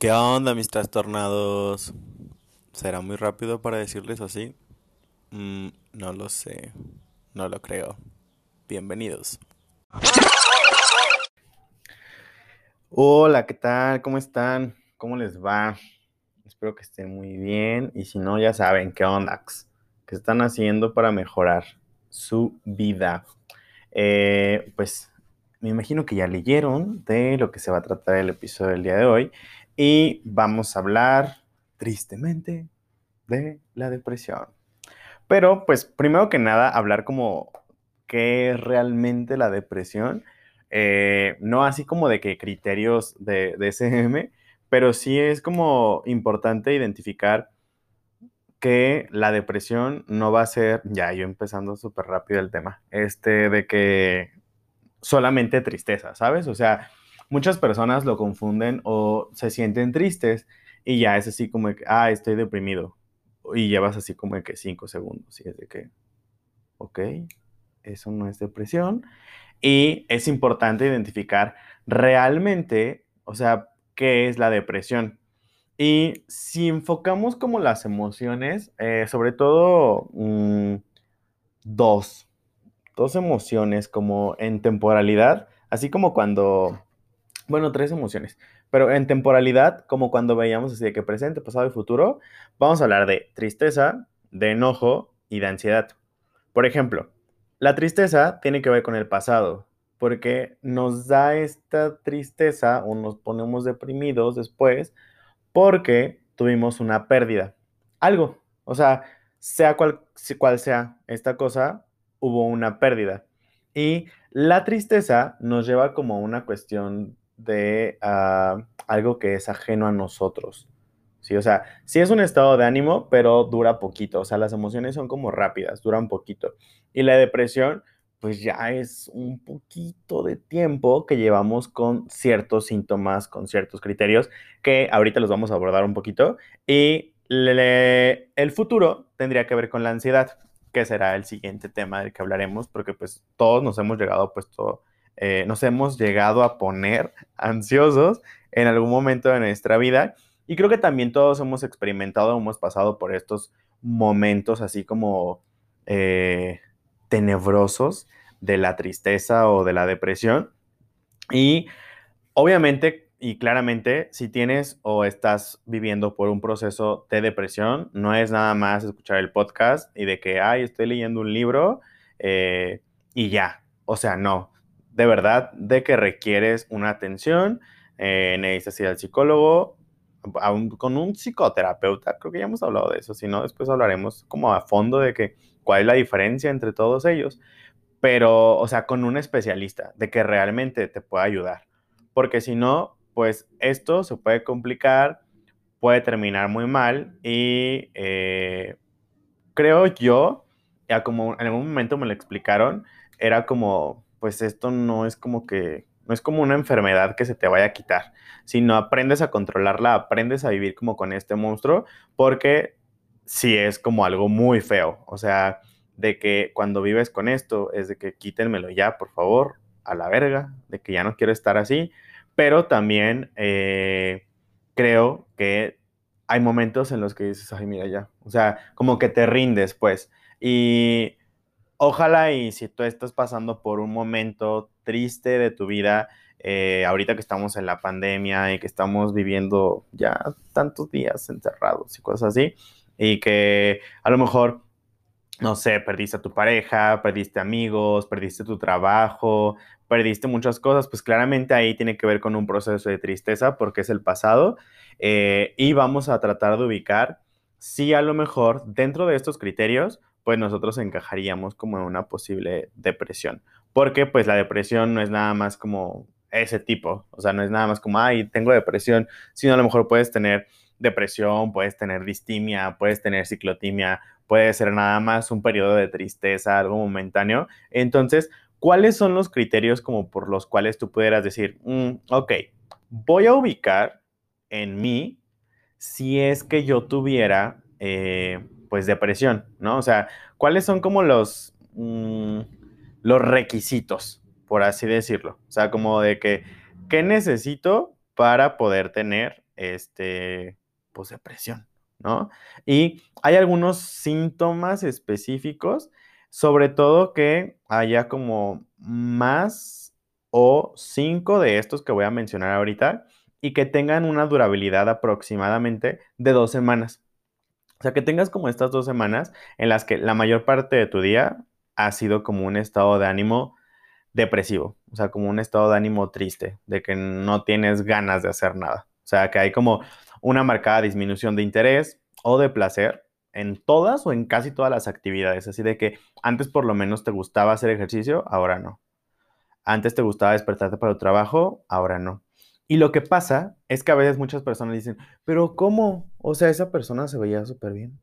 ¿Qué onda, mis trastornados? ¿Será muy rápido para decirles así? Mm, no lo sé, no lo creo. Bienvenidos. Hola, ¿qué tal? ¿Cómo están? ¿Cómo les va? Espero que estén muy bien y si no, ya saben qué onda, qué están haciendo para mejorar su vida. Eh, pues me imagino que ya leyeron de lo que se va a tratar el episodio del día de hoy y vamos a hablar tristemente de la depresión. Pero pues primero que nada hablar como qué es realmente la depresión, eh, no así como de que criterios de, de SM, pero sí es como importante identificar que la depresión no va a ser, ya yo empezando súper rápido el tema, este de que solamente tristeza, ¿sabes? O sea, muchas personas lo confunden o se sienten tristes y ya es así como que, ah, estoy deprimido. Y llevas así como que cinco segundos y es de que, ok, eso no es depresión. Y es importante identificar realmente, o sea, qué es la depresión. Y si enfocamos como las emociones, eh, sobre todo mm, dos, dos emociones como en temporalidad, así como cuando bueno, tres emociones. Pero en temporalidad, como cuando veíamos así de que presente, pasado y futuro, vamos a hablar de tristeza, de enojo y de ansiedad. Por ejemplo, la tristeza tiene que ver con el pasado, porque nos da esta tristeza o nos ponemos deprimidos después porque tuvimos una pérdida. Algo, o sea, sea cual, cual sea esta cosa, hubo una pérdida. Y la tristeza nos lleva como una cuestión de ah, algo que es ajeno a nosotros. Sí, o sea, sí es un estado de ánimo, pero dura poquito. O sea, las emociones son como rápidas, duran poquito. Y la depresión, pues ya es un poquito de tiempo que llevamos con ciertos síntomas, con ciertos criterios, que ahorita los vamos a abordar un poquito. Y el futuro tendría que ver con la ansiedad, que será el siguiente tema del que hablaremos, porque pues todos nos hemos llegado puesto eh, nos hemos llegado a poner ansiosos en algún momento de nuestra vida. Y creo que también todos hemos experimentado, hemos pasado por estos momentos así como eh, tenebrosos de la tristeza o de la depresión. Y obviamente y claramente, si tienes o estás viviendo por un proceso de depresión, no es nada más escuchar el podcast y de que, ay, estoy leyendo un libro eh, y ya. O sea, no de verdad de que requieres una atención, eh, necesitas ir al psicólogo, con un psicoterapeuta, creo que ya hemos hablado de eso, si no, después hablaremos como a fondo de que cuál es la diferencia entre todos ellos, pero, o sea, con un especialista, de que realmente te pueda ayudar, porque si no, pues esto se puede complicar, puede terminar muy mal y eh, creo yo, ya como en algún momento me lo explicaron, era como pues esto no es como que, no es como una enfermedad que se te vaya a quitar, sino aprendes a controlarla, aprendes a vivir como con este monstruo, porque sí es como algo muy feo, o sea, de que cuando vives con esto es de que quítenmelo ya, por favor, a la verga, de que ya no quiero estar así, pero también eh, creo que hay momentos en los que dices, ay, mira ya, o sea, como que te rindes, pues, y ojalá y si tú estás pasando por un momento triste de tu vida, eh, ahorita que estamos en la pandemia y que estamos viviendo ya tantos días encerrados y cosas así, y que a lo mejor, no sé, perdiste a tu pareja, perdiste amigos, perdiste tu trabajo, perdiste muchas cosas, pues claramente ahí tiene que ver con un proceso de tristeza porque es el pasado eh, y vamos a tratar de ubicar si a lo mejor dentro de estos criterios, pues nosotros encajaríamos como en una posible depresión. Porque pues la depresión no es nada más como ese tipo, o sea, no es nada más como, ay, tengo depresión, sino a lo mejor puedes tener depresión, puedes tener distimia, puedes tener ciclotimia, puede ser nada más un periodo de tristeza, algo momentáneo. Entonces, ¿cuáles son los criterios como por los cuales tú pudieras decir, mm, ok, voy a ubicar en mí si es que yo tuviera eh, pues depresión, ¿no? O sea, ¿cuáles son como los, mm, los requisitos, por así decirlo? O sea, como de que, ¿qué necesito para poder tener este, pues, depresión, ¿no? Y hay algunos síntomas específicos, sobre todo que haya como más o cinco de estos que voy a mencionar ahorita y que tengan una durabilidad aproximadamente de dos semanas. O sea, que tengas como estas dos semanas en las que la mayor parte de tu día ha sido como un estado de ánimo depresivo, o sea, como un estado de ánimo triste, de que no tienes ganas de hacer nada. O sea, que hay como una marcada disminución de interés o de placer en todas o en casi todas las actividades. Así de que antes por lo menos te gustaba hacer ejercicio, ahora no. Antes te gustaba despertarte para el trabajo, ahora no. Y lo que pasa es que a veces muchas personas dicen, pero ¿cómo? O sea, esa persona se veía súper bien.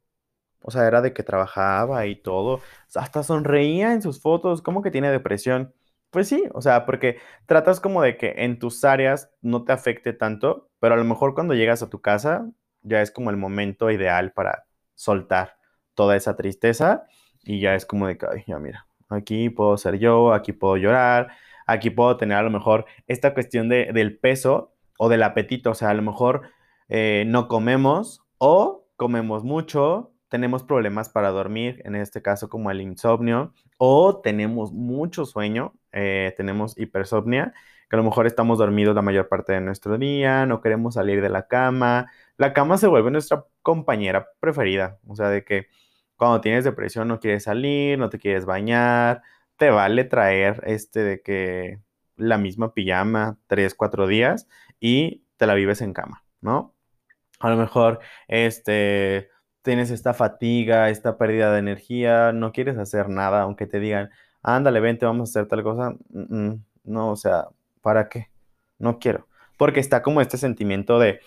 O sea, era de que trabajaba y todo. hasta sonreía en sus fotos. ¿Cómo que tiene depresión? Pues sí, o sea, porque tratas como de que en tus áreas no te afecte tanto, pero a lo mejor cuando llegas a tu casa ya es como el momento ideal para soltar toda esa tristeza y ya es como de que, ay, ya mira, aquí puedo ser yo, aquí puedo llorar, Aquí puedo tener a lo mejor esta cuestión de, del peso o del apetito. O sea, a lo mejor eh, no comemos o comemos mucho, tenemos problemas para dormir, en este caso como el insomnio, o tenemos mucho sueño, eh, tenemos hipersomnia, que a lo mejor estamos dormidos la mayor parte de nuestro día, no queremos salir de la cama. La cama se vuelve nuestra compañera preferida, o sea, de que cuando tienes depresión no quieres salir, no te quieres bañar, te vale traer este de que la misma pijama tres, cuatro días y te la vives en cama, ¿no? A lo mejor, este, tienes esta fatiga, esta pérdida de energía, no quieres hacer nada, aunque te digan, ándale, vente, vamos a hacer tal cosa. no, o sea, ¿para qué? No quiero. Porque está como este sentimiento de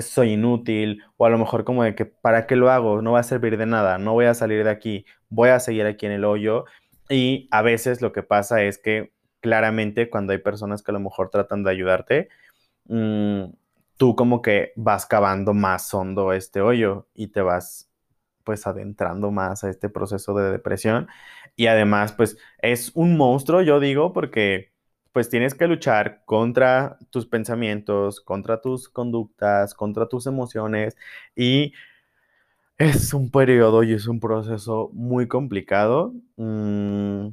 soy inútil, o a lo mejor como de que, ¿para qué lo hago? No va a servir de nada, no voy a salir de aquí, voy a seguir aquí en el hoyo y a veces lo que pasa es que claramente cuando hay personas que a lo mejor tratan de ayudarte, mm, tú como que vas cavando más hondo este hoyo y te vas pues adentrando más a este proceso de depresión. Y además pues es un monstruo, yo digo, porque pues tienes que luchar contra tus pensamientos, contra tus conductas, contra tus emociones y es un periodo y es un proceso muy complicado, mm,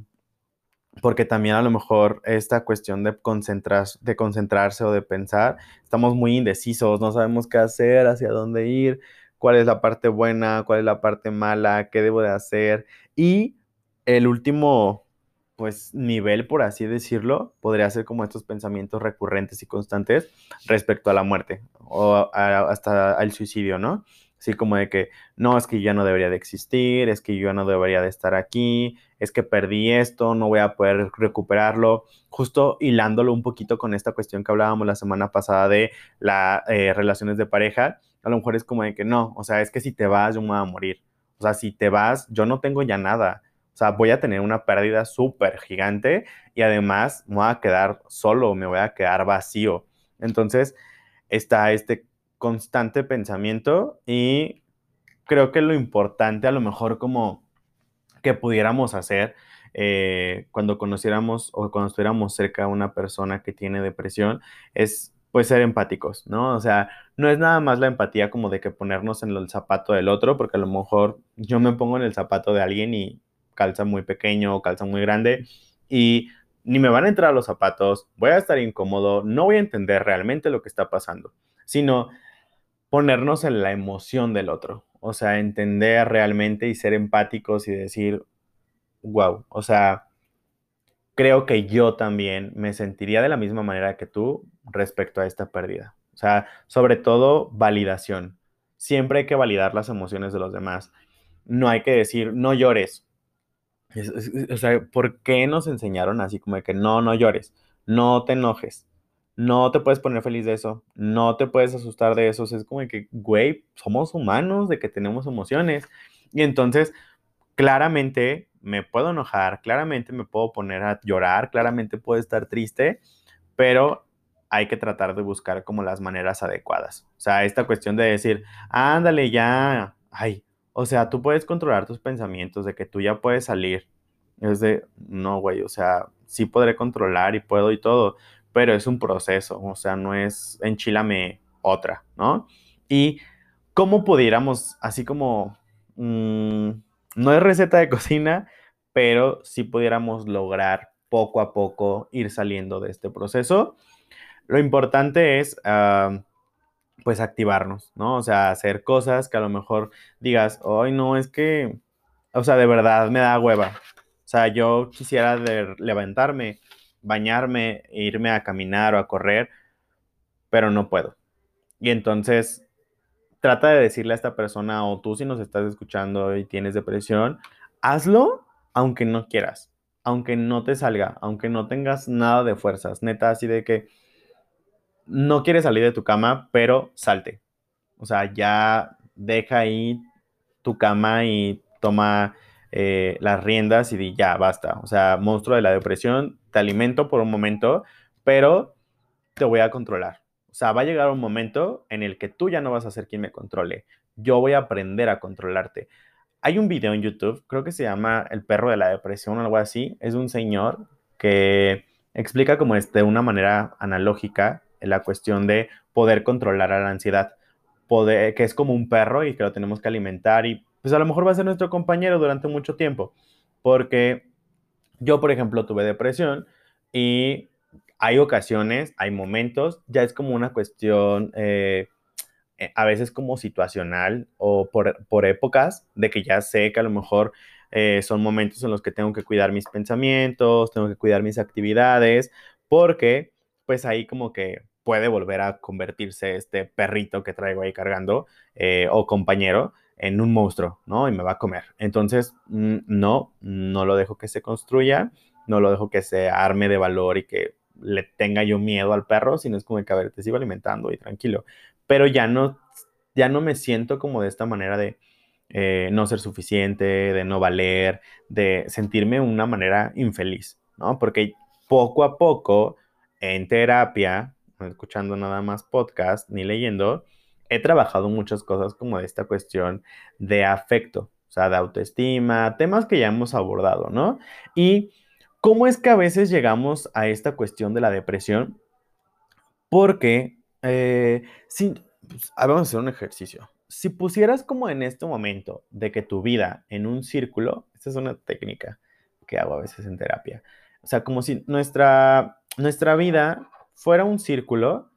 porque también a lo mejor esta cuestión de, concentrar, de concentrarse o de pensar, estamos muy indecisos, no sabemos qué hacer, hacia dónde ir, cuál es la parte buena, cuál es la parte mala, qué debo de hacer. Y el último, pues, nivel, por así decirlo, podría ser como estos pensamientos recurrentes y constantes respecto a la muerte o hasta al suicidio, ¿no? Así como de que, no, es que yo no debería de existir, es que yo no debería de estar aquí, es que perdí esto, no voy a poder recuperarlo. Justo hilándolo un poquito con esta cuestión que hablábamos la semana pasada de las eh, relaciones de pareja, a lo mejor es como de que no, o sea, es que si te vas, yo me voy a morir. O sea, si te vas, yo no tengo ya nada. O sea, voy a tener una pérdida súper gigante y además me voy a quedar solo, me voy a quedar vacío. Entonces, está este constante pensamiento y creo que lo importante a lo mejor como que pudiéramos hacer eh, cuando conociéramos o cuando estuviéramos cerca de una persona que tiene depresión es pues ser empáticos, ¿no? O sea, no es nada más la empatía como de que ponernos en el zapato del otro, porque a lo mejor yo me pongo en el zapato de alguien y calza muy pequeño o calza muy grande y ni me van a entrar los zapatos, voy a estar incómodo, no voy a entender realmente lo que está pasando, sino ponernos en la emoción del otro, o sea, entender realmente y ser empáticos y decir, wow, o sea, creo que yo también me sentiría de la misma manera que tú respecto a esta pérdida. O sea, sobre todo validación. Siempre hay que validar las emociones de los demás. No hay que decir, no llores. o sea, ¿por qué nos enseñaron así como de que no, no llores, no te enojes? No te puedes poner feliz de eso, no te puedes asustar de eso. es como que, güey, somos humanos, de que tenemos emociones. Y entonces, claramente me puedo enojar, claramente me puedo poner a llorar, claramente puedo estar triste, pero hay que tratar de buscar como las maneras adecuadas. O sea, esta cuestión de decir, ándale ya, ay, o sea, tú puedes controlar tus pensamientos de que tú ya puedes salir. Es de, no, güey, o sea, sí podré controlar y puedo y todo, pero es un proceso, o sea, no es enchilame otra, ¿no? Y cómo pudiéramos, así como, mm, no es receta de cocina, pero sí pudiéramos lograr poco a poco ir saliendo de este proceso. Lo importante es, ah, pues, activarnos, ¿no? O sea, hacer cosas que a lo mejor digas, hoy no, es que, o sea, de verdad me da hueva. O sea, yo quisiera levantarme, bañarme, irme a caminar o a correr, pero no puedo. Y entonces trata de decirle a esta persona, o tú si nos estás escuchando y tienes depresión, hazlo aunque no quieras, aunque no te salga, aunque no tengas nada de fuerzas, neta, así de que no quieres salir de tu cama, pero salte. O sea, ya deja ahí tu cama y toma eh, las riendas y ya, basta. O sea, monstruo de la depresión, te alimento por un momento, pero te voy a controlar. O sea, va a llegar un momento en el que tú ya no vas a ser quien me controle. Yo voy a aprender a controlarte. Hay un video en YouTube, creo que se llama El perro de la depresión o algo así. Es un señor que explica como es de una manera analógica la cuestión de poder controlar a la ansiedad. Que es como un perro y que lo tenemos que alimentar y pues a lo mejor va a ser nuestro compañero durante mucho tiempo. Porque yo, por ejemplo, tuve depresión y hay ocasiones, hay momentos, ya es como una cuestión eh, eh, a veces como situacional o por, épocas, de que ya sé que a lo mejor eh, son momentos en los que tengo que cuidar mis pensamientos, tengo que cuidar mis actividades, porque pues ahí como que puede volver a convertirse este perrito que traigo ahí cargando o compañero en un monstruo, ¿no? Y me va a comer. Entonces, mm, no, no lo dejo que se construya, no lo dejo que se arme de valor y que le tenga yo miedo al perro, sino es como que, a ver, te sigo alimentando y tranquilo pero ya no, ya no me siento como de esta manera de eh, no ser suficiente, de no valer, de sentirme una manera infeliz, ¿no? Porque poco a poco en terapia, escuchando nada más podcast ni leyendo, he trabajado muchas cosas como esta cuestión de afecto, o sea, de autoestima, temas que ya hemos abordado, ¿no? Y cómo es que a veces llegamos a esta cuestión de la depresión, porque eh, pues, vamos a hacer un ejercicio. Si pusieras como en este momento de que tu vida en un círculo, esta es una técnica que hago a veces en terapia, o sea, como si nuestra, nuestra vida fuera un círculo,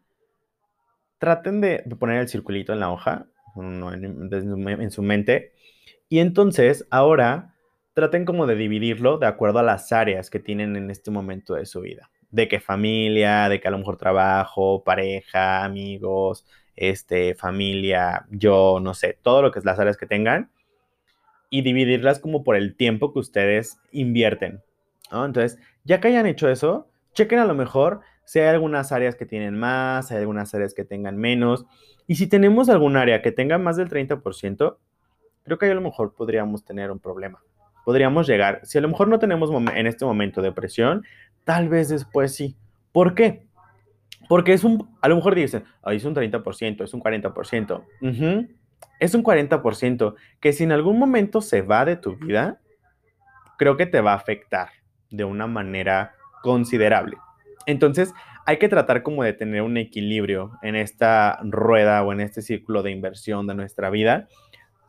traten de, poner el circulito en la hoja, en, en su mente, y entonces ahora traten como de dividirlo de acuerdo a las áreas que tienen en este momento de su vida de que familia, de que a lo mejor trabajo, pareja, amigos, este, familia, yo, no sé, todo lo que es las áreas que tengan y dividirlas como por el tiempo que ustedes invierten. Entonces, ya que hayan hecho eso, chequen a lo mejor si hay algunas áreas que tienen más, hay algunas áreas que tengan menos. Y si tenemos algún área que tenga más del 30%, creo que ahí a lo mejor podríamos tener un problema. Podríamos llegar, si a lo mejor no tenemos en este momento depresión, Tal vez después sí. ¿Por qué? Porque es un, a lo mejor dicen, es un 30%, es un 40%. Es un 40% que si en algún momento se va de tu vida, creo que te va a afectar de una manera considerable. Entonces, hay que tratar como de tener un equilibrio en esta rueda o en este círculo de inversión de nuestra vida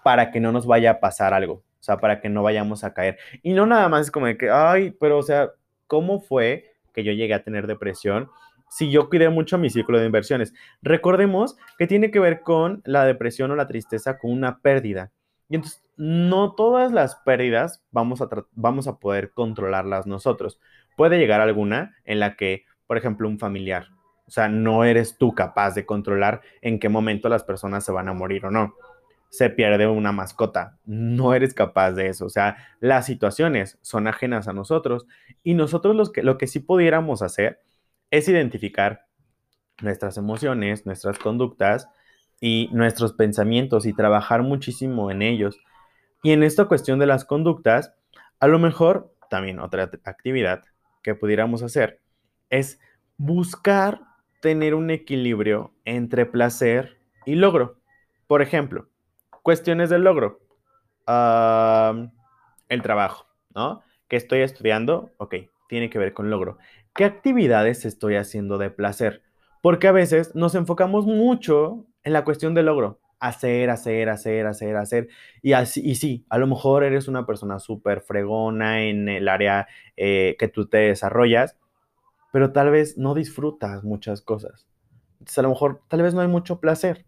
para que no nos vaya a pasar algo, o sea, para que no vayamos a caer. Y no nada más es como de que, ay, pero o sea, cómo fue que yo llegué a tener depresión si yo cuidé mucho mi círculo de inversiones. Recordemos que tiene que ver con la depresión o la tristeza con una pérdida. Y entonces, no todas las pérdidas vamos a, vamos a poder controlarlas nosotros. Puede llegar alguna en la que, por ejemplo, un familiar, o sea, no eres tú capaz de controlar en qué momento las personas se van a morir o no se pierde una mascota. No eres capaz de eso. O sea, las situaciones son ajenas a nosotros y nosotros los que, lo que sí pudiéramos hacer es identificar nuestras emociones, nuestras conductas y nuestros pensamientos y trabajar muchísimo en ellos. Y en esta cuestión de las conductas, a lo mejor también otra actividad que pudiéramos hacer es buscar tener un equilibrio entre placer y logro. Por ejemplo, Cuestiones del logro. el trabajo, ¿no? Que estoy estudiando, ok, tiene que ver con logro. ¿qué actividades estoy haciendo de placer? Porque a veces nos enfocamos mucho en la cuestión del logro. Hacer, hacer, hacer, hacer, hacer. Y, así, y sí, a lo mejor eres una persona súper fregona en el área eh, que tú te desarrollas, pero tal vez no disfrutas muchas cosas. Entonces a lo mejor tal vez no hay mucho placer.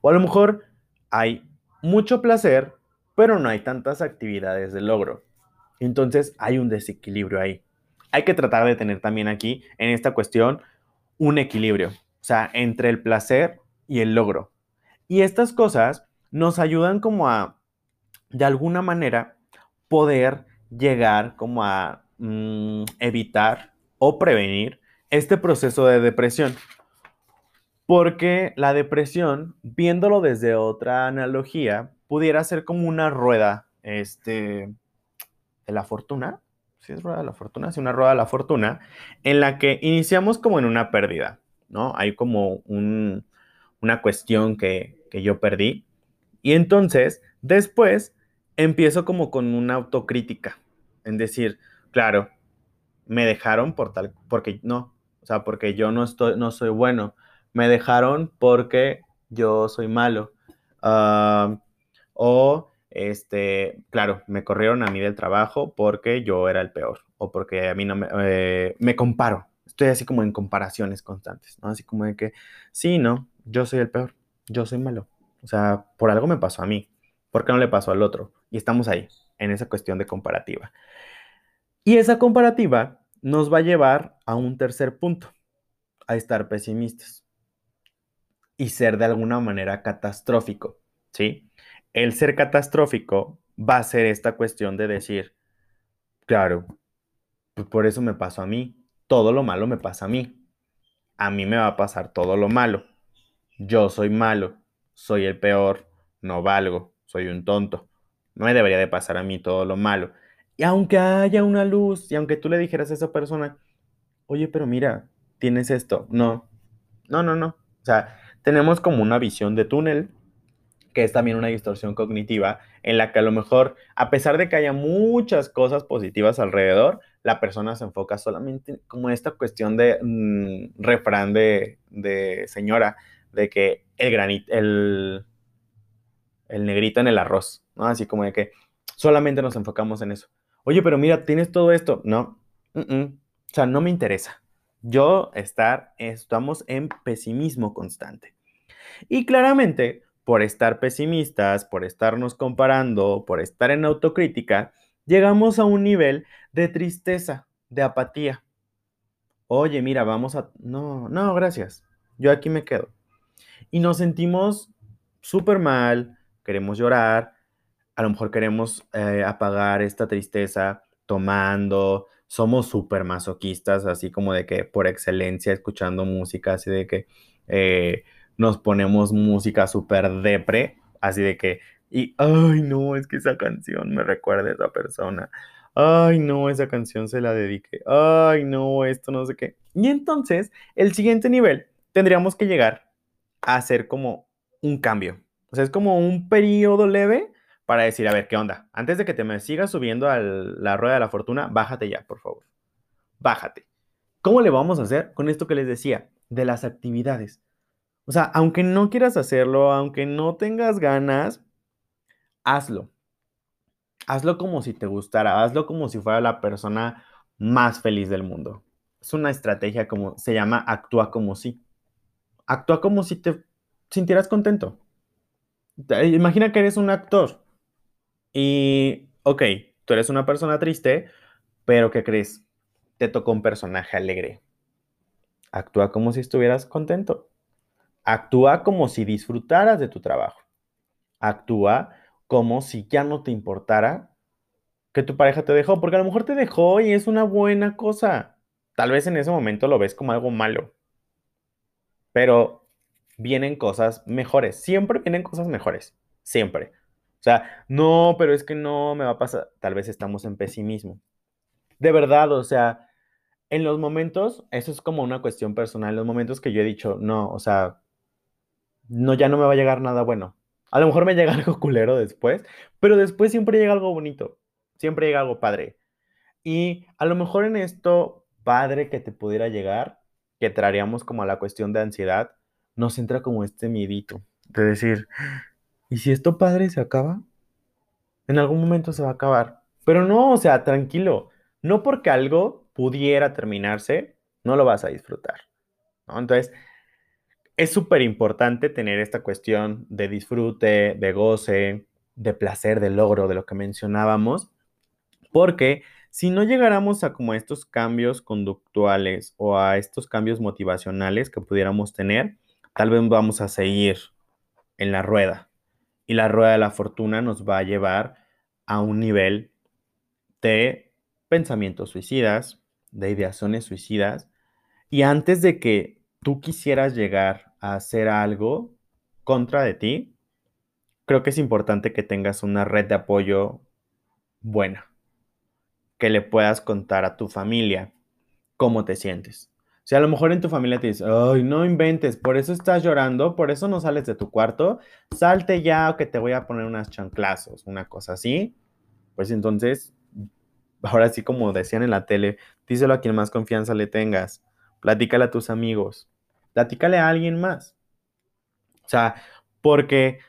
O a lo mejor hay mucho placer, pero no hay tantas actividades de logro. Entonces hay un desequilibrio ahí. Hay que tratar de tener también aquí, en esta cuestión, un equilibrio, o sea, entre el placer y el logro. Y estas cosas nos ayudan como a, de alguna manera, poder llegar como a mm, evitar o prevenir este proceso de depresión. Porque la depresión, viéndolo desde otra analogía, pudiera ser como una rueda este, de la fortuna. Si es rueda de la fortuna, es una rueda de la fortuna, en la que iniciamos como en una pérdida, ¿no? Hay como una cuestión que, que yo perdí. Y entonces, después, empiezo como con una autocrítica, en decir, claro, me dejaron por tal, porque no, o sea, porque yo no estoy, no soy bueno, me dejaron porque yo soy malo. Ah, o, este, claro, me corrieron a mí del trabajo porque yo era el peor o porque a mí no me, eh, me comparo. Estoy así como en comparaciones constantes, ¿no? Así como de que, sí, no, yo soy el peor, yo soy malo. O sea, por algo me pasó a mí, ¿por qué no le pasó al otro? Y estamos ahí, en esa cuestión de comparativa. Y esa comparativa nos va a llevar a un tercer punto, a estar pesimistas y ser de alguna manera catastrófico, ¿sí? El ser catastrófico va a ser esta cuestión de decir, claro, pues por eso me pasó a mí, todo lo malo me pasa a mí, a mí me va a pasar todo lo malo, yo soy malo, soy el peor, no valgo, soy un tonto, no me debería de pasar a mí todo lo malo. Y aunque haya una luz y aunque tú le dijeras a esa persona, oye, pero mira, tienes esto, no, no, no, no, o sea, tenemos como una visión de túnel, que es también una distorsión cognitiva, en la que a lo mejor, a pesar de que haya muchas cosas positivas alrededor, la persona se enfoca solamente como esta cuestión de mm, refrán de, señora, de que el granito, el, el negrito en el arroz, ¿no? Así como de que solamente nos enfocamos en eso. Oye, pero mira, tienes todo esto. No, o sea, no me interesa yo estar, estamos en pesimismo constante. Y claramente, por estar pesimistas, por estarnos comparando, por estar en autocrítica, llegamos a un nivel de tristeza, de apatía. Oye, mira, vamos a... No, no, gracias. Yo aquí me quedo. Y nos sentimos súper mal, queremos llorar, a lo mejor queremos eh, apagar esta tristeza tomando, somos súper masoquistas, así como de que por excelencia escuchando música, así de que eh, nos ponemos música súper depre, así de que, y, ay, no, es que esa canción me recuerda a esa persona. Ay, no, esa canción se la dediqué. Ay, no, esto no sé qué. Y entonces, el siguiente nivel, tendríamos que llegar hacer como un cambio. O sea, es como un periodo leve para decir, a ver, ¿qué onda? Antes de que te me sigas subiendo a la rueda de la fortuna, bájate ya, por favor. Bájate. ¿Cómo le vamos a hacer con esto que les decía? De las actividades. O sea, aunque no quieras hacerlo, aunque no tengas ganas, hazlo. Hazlo como si te gustara, hazlo como si fuera la persona más feliz del mundo. Es una estrategia como se llama actúa como si. Actúa como si te sintieras contento. Imagina que eres un actor y, ok, tú eres una persona triste, pero ¿qué crees? Te tocó un personaje alegre. Actúa como si estuvieras contento. Actúa como si disfrutaras de tu trabajo. Actúa como si ya no te importara que tu pareja te dejó, porque a lo mejor te dejó y es una buena cosa. Tal vez en ese momento lo ves como algo malo, pero vienen cosas mejores. Siempre vienen cosas mejores. Siempre. O sea, no, pero es que no me va a pasar. Tal vez estamos en pesimismo. De verdad, o sea, en los momentos, eso es como una cuestión personal, los momentos que yo he dicho, no, o sea, no, ya no me va a llegar nada bueno. A lo mejor me llega algo culero después, pero después siempre llega algo bonito, siempre llega algo padre. Y a lo mejor en esto padre que te pudiera llegar, que traeríamos como a la cuestión de ansiedad, nos entra como este miedito de decir, ¿y si esto padre se acaba? En algún momento se va a acabar. Pero no, o sea, tranquilo. No porque algo pudiera terminarse, no lo vas a disfrutar. Entonces, es súper importante tener esta cuestión de disfrute, de goce, de placer, de logro, de lo que mencionábamos, porque si no llegáramos a como estos cambios conductuales o a estos cambios motivacionales que pudiéramos tener, tal vez vamos a seguir en la rueda. Y la rueda de la fortuna nos va a llevar a un nivel de pensamientos suicidas, de ideaciones suicidas. Y antes de que tú quisieras llegar a hacer algo contra de ti, creo que es importante que tengas una red de apoyo buena, que le puedas contar a tu familia cómo te sientes. Si a lo mejor en tu familia te dice, ay, no inventes, por eso estás llorando, por eso no sales de tu cuarto, salte ya o que te voy a poner unas chanclazos, una cosa así, pues entonces, ahora sí como decían en la tele, díselo a quien más confianza le tengas, platícale a tus amigos, platícale a alguien más. O sea, porque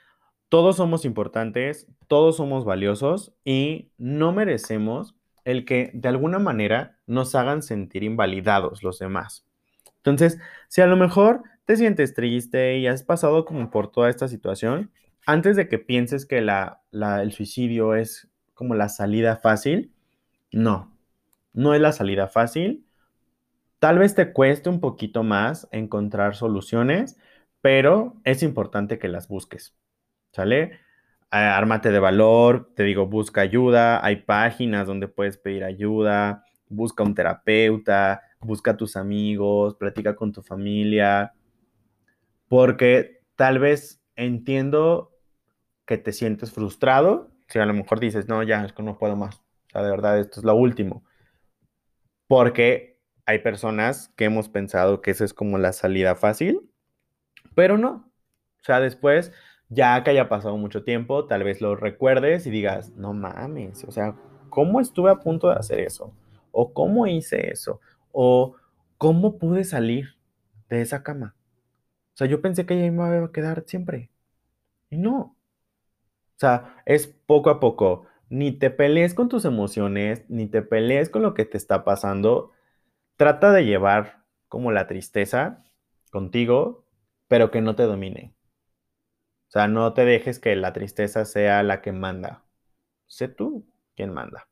todos somos importantes, todos somos valiosos y no merecemos el que de alguna manera nos hagan sentir invalidados los demás. Entonces, si a lo mejor te sientes triste y has pasado como por toda esta situación, antes de que pienses que el suicidio es como la salida fácil, no, no es la salida fácil. Tal vez te cueste un poquito más encontrar soluciones, pero es importante que las busques, ¿sale? Ármate de valor, te digo, busca ayuda, hay páginas donde puedes pedir ayuda, busca un terapeuta, busca a tus amigos, platica con tu familia, porque tal vez entiendo que te sientes frustrado, si a lo mejor dices, no, ya, es que no puedo más, o sea, de verdad, esto es lo último, porque hay personas que hemos pensado que esa es como la salida fácil, pero no, o sea, después, ya que haya pasado mucho tiempo, tal vez lo recuerdes y digas, no mames, o sea, ¿cómo estuve a punto de hacer eso? ¿O cómo hice eso? o cómo pude salir de esa cama. O sea, yo pensé que ella me iba a quedar siempre. Y no. O sea, es poco a poco. Ni te pelees con tus emociones, ni te pelees con lo que te está pasando. Trata de llevar como la tristeza contigo, pero que no te domine. O sea, no te dejes que la tristeza sea la que manda. Sé tú quien manda.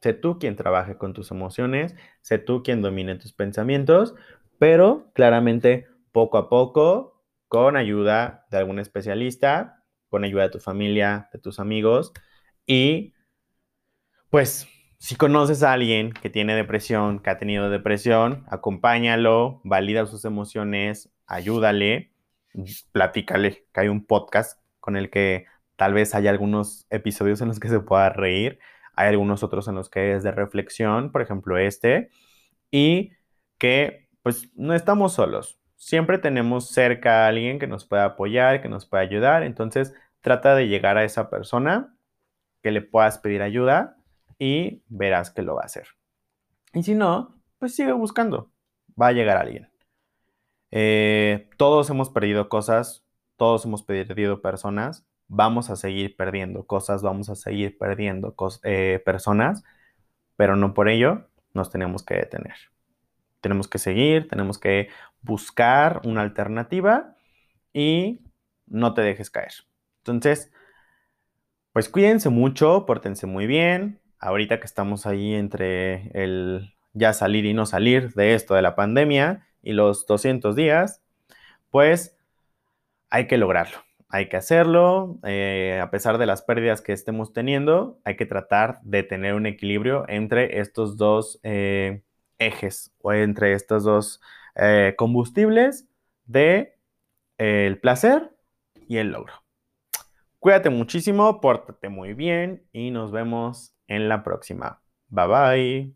Sé tú quien trabaje con tus emociones, sé tú quien domine tus pensamientos, pero claramente poco a poco, con ayuda de algún especialista, con ayuda de tu familia, de tus amigos y pues si conoces a alguien que tiene depresión, que ha tenido depresión, acompáñalo, valida sus emociones, ayúdale, platícale, que hay un podcast con el que tal vez haya algunos episodios en los que se pueda reír hay algunos otros en los que es de reflexión, por ejemplo este, y que pues no estamos solos. Siempre tenemos cerca a alguien que nos pueda apoyar, que nos pueda ayudar. Entonces, trata de llegar a esa persona que le puedas pedir ayuda y verás que lo va a hacer. Y si no, pues sigue buscando. Va a llegar alguien. Eh, todos hemos perdido cosas, todos hemos perdido personas vamos a seguir perdiendo cosas, vamos a seguir perdiendo eh, personas, pero no por ello nos tenemos que detener. Tenemos que seguir, tenemos que buscar una alternativa y no te dejes caer. Entonces, pues cuídense mucho, pórtense muy bien. Ahorita que estamos ahí entre el ya salir y no salir de esto de la pandemia y los 200 días, pues hay que lograrlo hay que hacerlo, eh, a pesar de las pérdidas que estemos teniendo, hay que tratar de tener un equilibrio entre estos dos eh, ejes o entre estos dos eh, combustibles de el placer y el logro. Cuídate muchísimo, pórtate muy bien y nos vemos en la próxima. Bye bye.